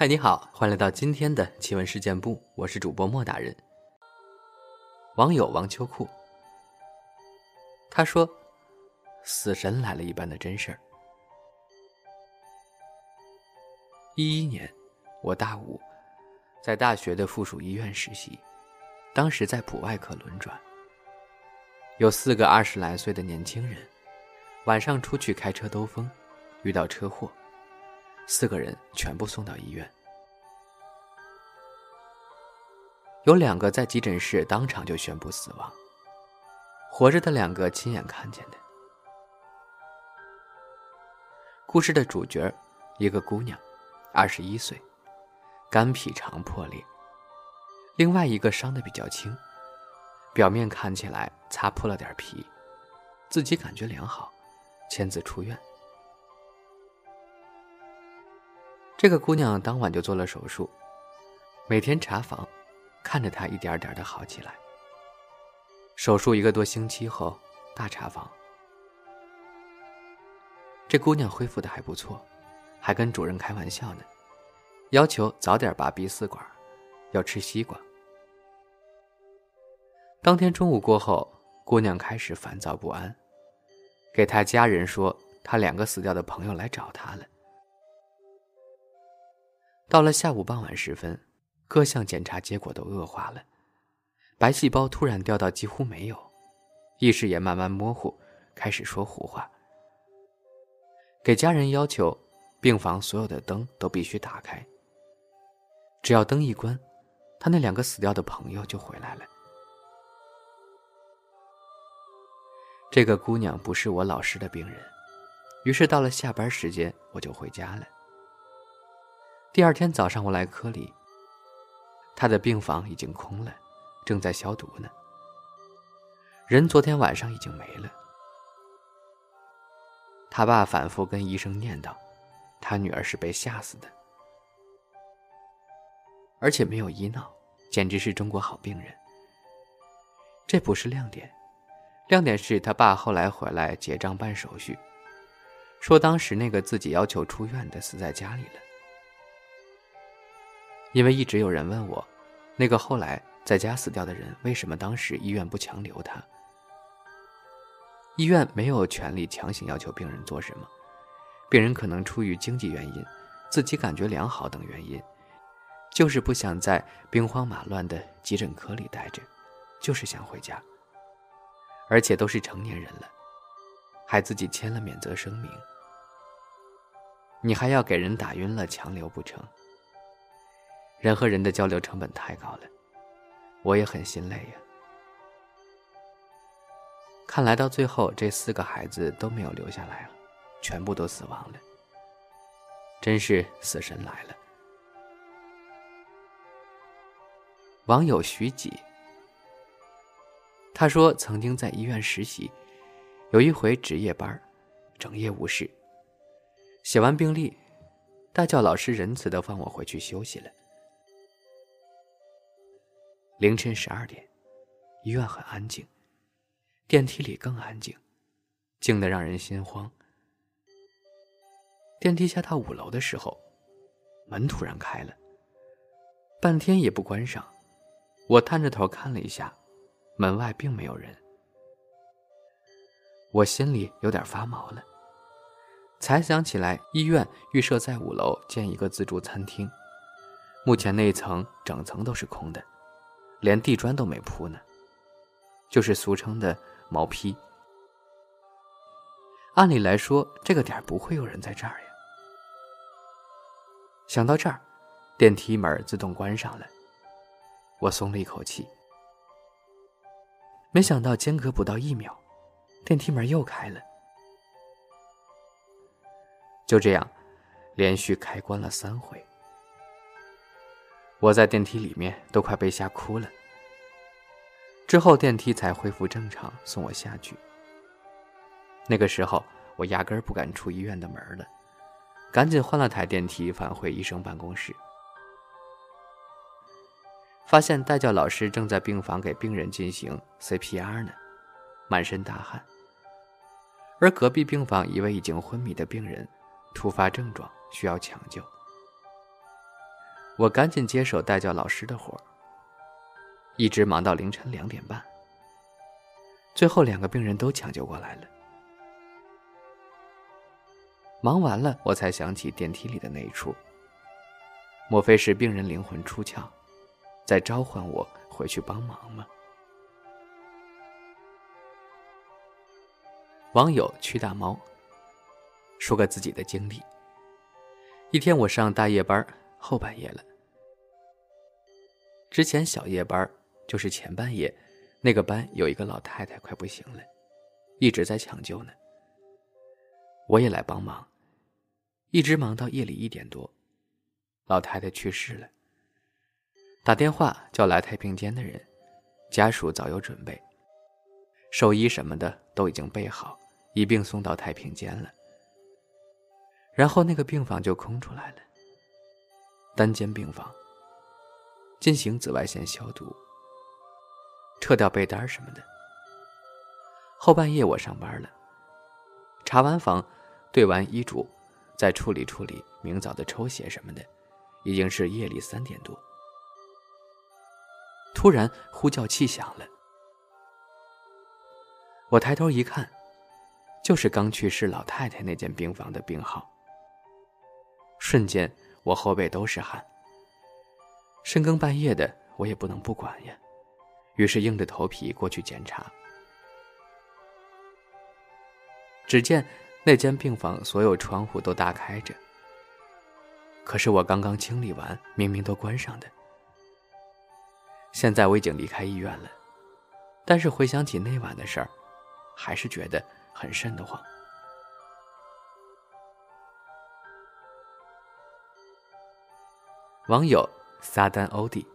嗨，你好，欢迎来到今天的奇闻事件部，我是主播莫大人。网友王秋裤，他说：“死神来了一般的真事儿。”一一年，我大五，在大学的附属医院实习，当时在普外科轮转，有四个二十来岁的年轻人，晚上出去开车兜风，遇到车祸。四个人全部送到医院，有两个在急诊室当场就宣布死亡，活着的两个亲眼看见的。故事的主角，一个姑娘，二十一岁，肝脾肠破裂；另外一个伤的比较轻，表面看起来擦破了点皮，自己感觉良好，签字出院。这个姑娘当晚就做了手术，每天查房，看着她一点点的好起来。手术一个多星期后，大查房，这姑娘恢复的还不错，还跟主任开玩笑呢，要求早点拔鼻饲管，要吃西瓜。当天中午过后，姑娘开始烦躁不安，给她家人说，她两个死掉的朋友来找她了。到了下午傍晚时分，各项检查结果都恶化了，白细胞突然掉到几乎没有，意识也慢慢模糊，开始说胡话。给家人要求，病房所有的灯都必须打开。只要灯一关，他那两个死掉的朋友就回来了。这个姑娘不是我老师的病人，于是到了下班时间，我就回家了。第二天早上，我来科里。他的病房已经空了，正在消毒呢。人昨天晚上已经没了。他爸反复跟医生念叨，他女儿是被吓死的，而且没有医闹，简直是中国好病人。这不是亮点，亮点是他爸后来回来结账办手续，说当时那个自己要求出院的死在家里了。因为一直有人问我，那个后来在家死掉的人，为什么当时医院不强留他？医院没有权利强行要求病人做什么，病人可能出于经济原因、自己感觉良好等原因，就是不想在兵荒马乱的急诊科里待着，就是想回家。而且都是成年人了，还自己签了免责声明，你还要给人打晕了强留不成？人和人的交流成本太高了，我也很心累呀。看来到最后，这四个孩子都没有留下来了，全部都死亡了。真是死神来了。网友徐几，他说曾经在医院实习，有一回值夜班，整夜无事，写完病历，大教老师仁慈的放我回去休息了。凌晨十二点，医院很安静，电梯里更安静，静得让人心慌。电梯下到五楼的时候，门突然开了，半天也不关上。我探着头看了一下，门外并没有人。我心里有点发毛了，才想起来医院预设在五楼建一个自助餐厅，目前那一层整层都是空的。连地砖都没铺呢，就是俗称的毛坯。按理来说，这个点不会有人在这儿呀。想到这儿，电梯门自动关上了，我松了一口气。没想到间隔不到一秒，电梯门又开了。就这样，连续开关了三回。我在电梯里面都快被吓哭了。之后电梯才恢复正常，送我下去。那个时候我压根儿不敢出医院的门了，赶紧换了台电梯返回医生办公室，发现代教老师正在病房给病人进行 CPR 呢，满身大汗。而隔壁病房一位已经昏迷的病人，突发症状需要抢救。我赶紧接手代教老师的活一直忙到凌晨两点半。最后两个病人都抢救过来了。忙完了，我才想起电梯里的那一出。莫非是病人灵魂出窍，在召唤我回去帮忙吗？网友屈大猫说个自己的经历。一天我上大夜班，后半夜了。之前小夜班就是前半夜。那个班有一个老太太快不行了，一直在抢救呢。我也来帮忙，一直忙到夜里一点多，老太太去世了。打电话叫来太平间的人，家属早有准备，寿衣什么的都已经备好，一并送到太平间了。然后那个病房就空出来了，单间病房，进行紫外线消毒。撤掉被单什么的。后半夜我上班了，查完房，对完医嘱，再处理处理明早的抽血什么的，已经是夜里三点多。突然呼叫器响了，我抬头一看，就是刚去世老太太那间病房的病号。瞬间我后背都是汗。深更半夜的，我也不能不管呀。于是硬着头皮过去检查，只见那间病房所有窗户都大开着，可是我刚刚清理完，明明都关上的。现在我已经离开医院了，但是回想起那晚的事儿，还是觉得很瘆得慌。网友撒旦欧弟。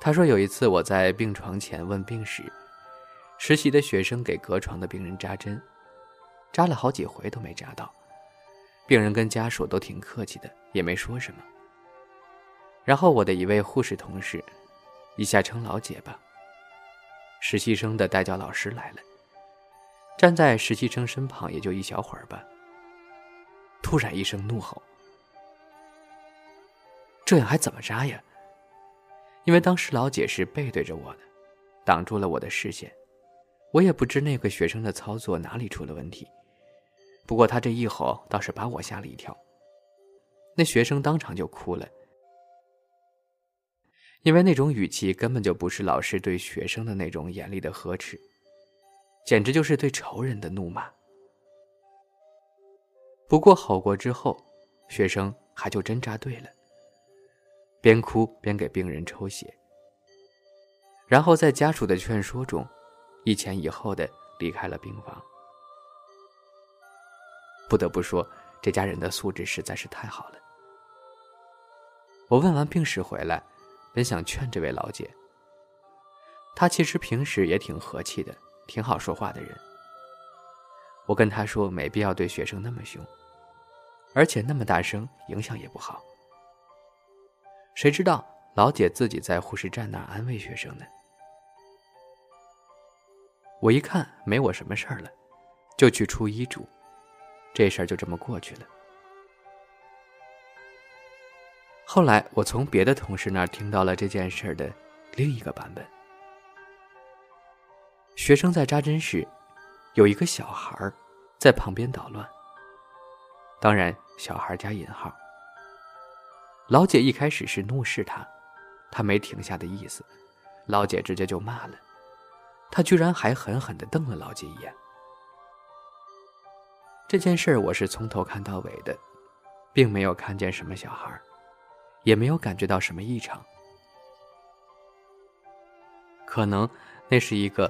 他说：“有一次我在病床前问病史，实习的学生给隔床的病人扎针，扎了好几回都没扎到，病人跟家属都挺客气的，也没说什么。然后我的一位护士同事，以下称老姐吧，实习生的代教老师来了，站在实习生身旁也就一小会儿吧，突然一声怒吼：‘这样还怎么扎呀？’”因为当时老姐是背对着我的，挡住了我的视线，我也不知那个学生的操作哪里出了问题。不过他这一吼倒是把我吓了一跳，那学生当场就哭了，因为那种语气根本就不是老师对学生的那种严厉的呵斥，简直就是对仇人的怒骂。不过吼过之后，学生还就真扎对了。边哭边给病人抽血，然后在家属的劝说中，一前一后的离开了病房。不得不说，这家人的素质实在是太好了。我问完病史回来，本想劝这位老姐。她其实平时也挺和气的，挺好说话的人。我跟她说，没必要对学生那么凶，而且那么大声，影响也不好。谁知道老姐自己在护士站那儿安慰学生呢？我一看没我什么事儿了，就去出医嘱，这事儿就这么过去了。后来我从别的同事那儿听到了这件事儿的另一个版本：学生在扎针时，有一个小孩儿在旁边捣乱。当然，小孩加引号。老姐一开始是怒视他，他没停下的意思，老姐直接就骂了，他居然还狠狠地瞪了老姐一眼。这件事我是从头看到尾的，并没有看见什么小孩，也没有感觉到什么异常，可能那是一个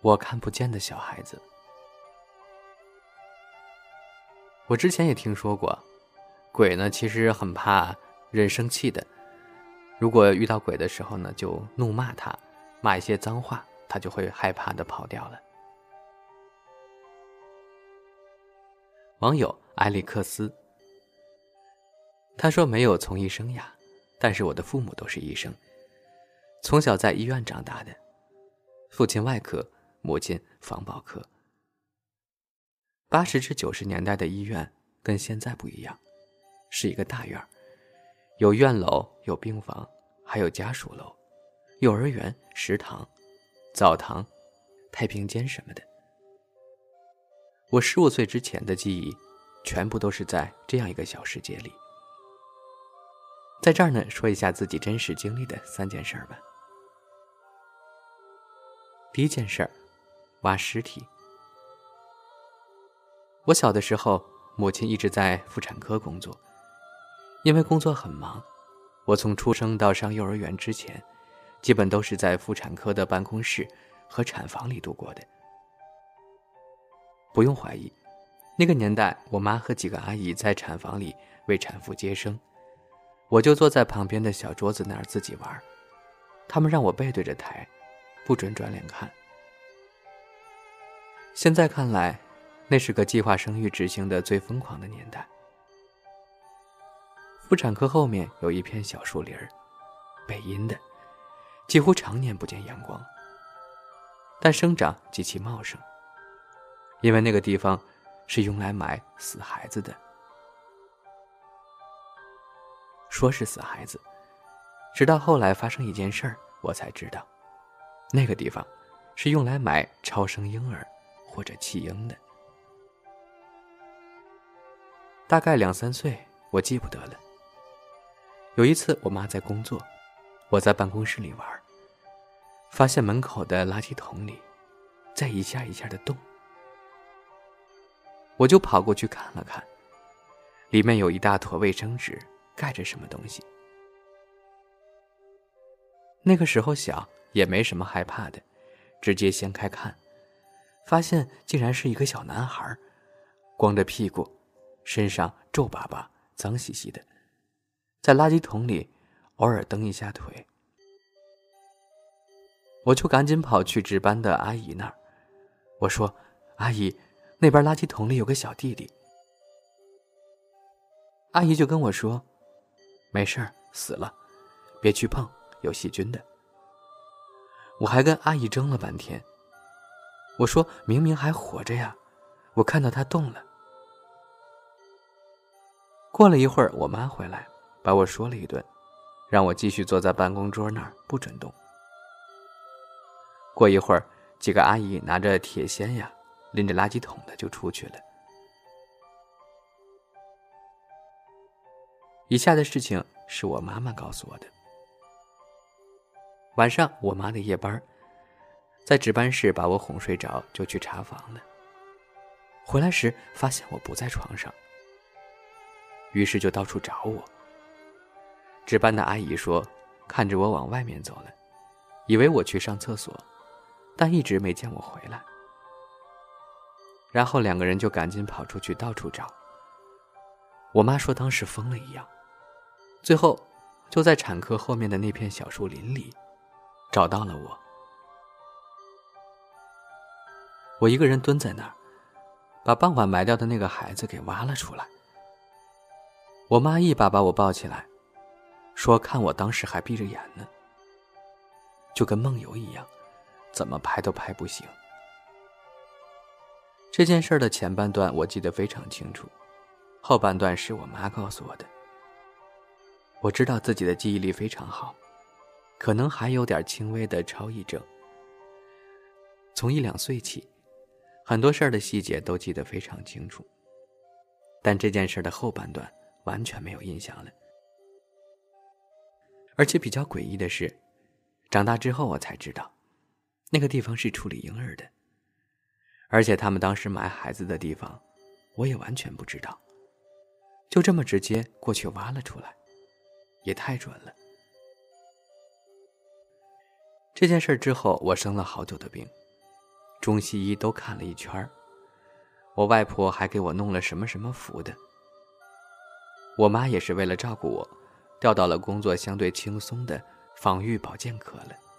我看不见的小孩子。我之前也听说过，鬼呢其实很怕。人生气的，如果遇到鬼的时候呢，就怒骂他，骂一些脏话，他就会害怕的跑掉了。网友埃里克斯，他说没有从医生涯，但是我的父母都是医生，从小在医院长大的，父亲外科，母亲防保科。八十至九十年代的医院跟现在不一样，是一个大院儿。有院楼，有病房，还有家属楼、幼儿园、食堂、澡堂、太平间什么的。我十五岁之前的记忆，全部都是在这样一个小世界里。在这儿呢，说一下自己真实经历的三件事儿吧。第一件事儿，挖尸体。我小的时候，母亲一直在妇产科工作。因为工作很忙，我从出生到上幼儿园之前，基本都是在妇产科的办公室和产房里度过的。不用怀疑，那个年代，我妈和几个阿姨在产房里为产妇接生，我就坐在旁边的小桌子那儿自己玩。他们让我背对着台，不准转脸看。现在看来，那是个计划生育执行的最疯狂的年代。妇产科后面有一片小树林儿，北阴的，几乎常年不见阳光，但生长极其茂盛。因为那个地方是用来埋死孩子的。说是死孩子，直到后来发生一件事儿，我才知道，那个地方是用来埋超生婴儿或者弃婴的。大概两三岁，我记不得了。有一次，我妈在工作，我在办公室里玩，发现门口的垃圾桶里在一下一下的动，我就跑过去看了看，里面有一大坨卫生纸盖着什么东西。那个时候小，也没什么害怕的，直接掀开看，发现竟然是一个小男孩，光着屁股，身上皱巴巴、脏兮兮的。在垃圾桶里，偶尔蹬一下腿，我就赶紧跑去值班的阿姨那儿。我说：“阿姨，那边垃圾桶里有个小弟弟。”阿姨就跟我说：“没事儿，死了，别去碰，有细菌的。”我还跟阿姨争了半天。我说明明还活着呀，我看到他动了。过了一会儿，我妈回来。把我说了一顿，让我继续坐在办公桌那儿不准动。过一会儿，几个阿姨拿着铁锨呀，拎着垃圾桶的就出去了。以下的事情是我妈妈告诉我的。晚上，我妈的夜班，在值班室把我哄睡着，就去查房了。回来时发现我不在床上，于是就到处找我。值班的阿姨说：“看着我往外面走了，以为我去上厕所，但一直没见我回来。”然后两个人就赶紧跑出去到处找。我妈说当时疯了一样，最后就在产科后面的那片小树林里找到了我。我一个人蹲在那儿，把傍晚埋掉的那个孩子给挖了出来。我妈一把把我抱起来。说：“看我当时还闭着眼呢，就跟梦游一样，怎么拍都拍不醒。”这件事的前半段我记得非常清楚，后半段是我妈告诉我的。我知道自己的记忆力非常好，可能还有点轻微的超忆症。从一两岁起，很多事儿的细节都记得非常清楚，但这件事的后半段完全没有印象了。而且比较诡异的是，长大之后我才知道，那个地方是处理婴儿的。而且他们当时埋孩子的地方，我也完全不知道，就这么直接过去挖了出来，也太准了。这件事之后，我生了好久的病，中西医都看了一圈我外婆还给我弄了什么什么符的，我妈也是为了照顾我。调到了工作相对轻松的防御保健科了。